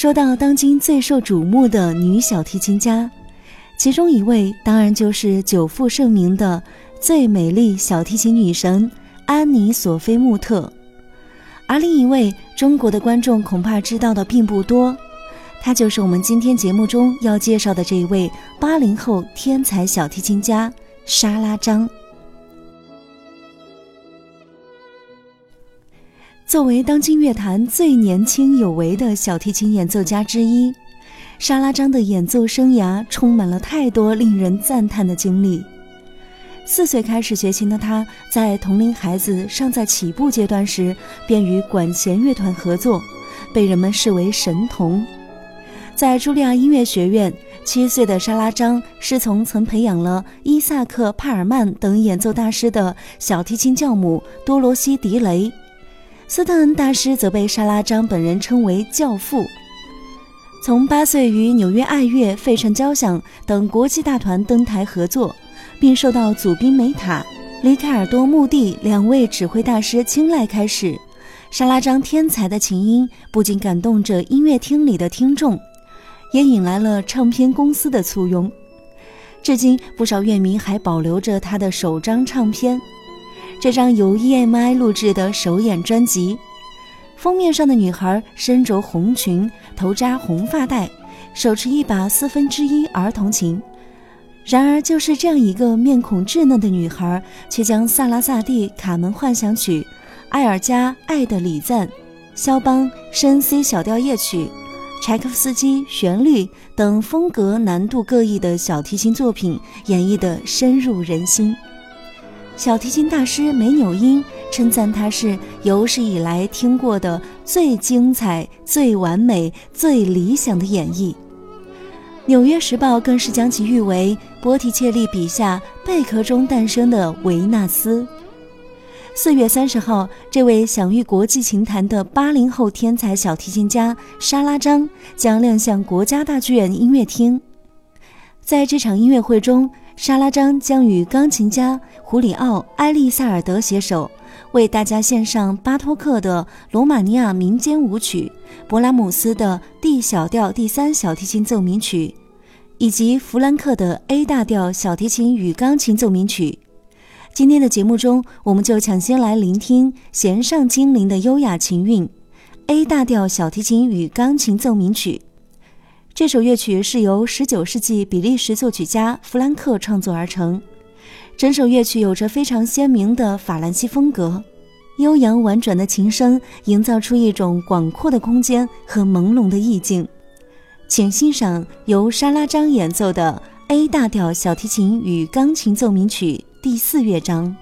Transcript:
说到当今最受瞩目的女小提琴家，其中一位当然就是久负盛名的最美丽小提琴女神安妮·索菲·穆特。而另一位中国的观众恐怕知道的并不多，她就是我们今天节目中要介绍的这一位八零后天才小提琴家沙拉张。作为当今乐坛最年轻有为的小提琴演奏家之一，沙拉张的演奏生涯充满了太多令人赞叹的经历。四岁开始学琴的他，在同龄孩子尚在起步阶段时，便与管弦乐团合作，被人们视为神童。在茱莉亚音乐学院，七岁的沙拉张师从曾培养了伊萨克·帕尔曼等演奏大师的小提琴教母多罗西·迪雷。斯特恩大师则被沙拉张本人称为“教父”。从八岁与纽约爱乐、费城交响等国际大团登台合作，并受到祖宾梅塔、里凯尔多穆蒂两位指挥大师青睐开始，沙拉张天才的琴音不仅感动着音乐厅里的听众，也引来了唱片公司的簇拥。至今，不少乐迷还保留着他的首张唱片。这张由 EMI 录制的首演专辑，封面上的女孩身着红裙，头扎红发带，手持一把四分之一儿童琴。然而，就是这样一个面孔稚嫩的女孩，却将萨拉萨蒂《卡门幻想曲》、埃尔加《爱的礼赞》、肖邦深 C 小调夜曲、柴可夫斯基《旋律》等风格难度各异的小提琴作品演绎得深入人心。小提琴大师梅纽因称赞他是有史以来听过的最精彩、最完美、最理想的演绎。《纽约时报》更是将其誉为波提切利笔下贝壳中诞生的维纳斯。四月三十号，这位享誉国际琴坛的八零后天才小提琴家沙拉张将亮相国家大剧院音乐厅。在这场音乐会中，沙拉张将与钢琴家胡里奥·埃利塞尔德携手，为大家献上巴托克的罗马尼亚民间舞曲、勃拉姆斯的 D 小调第三小提琴奏鸣曲，以及弗兰克的 A 大调小提琴与钢琴奏鸣曲。今天的节目中，我们就抢先来聆听弦上精灵的优雅琴韵，A 大调小提琴与钢琴奏鸣曲。这首乐曲是由19世纪比利时作曲家弗兰克创作而成，整首乐曲有着非常鲜明的法兰西风格，悠扬婉转的琴声营造出一种广阔的空间和朦胧的意境。请欣赏由沙拉张演奏的 A 大调小提琴与钢琴奏鸣曲第四乐章。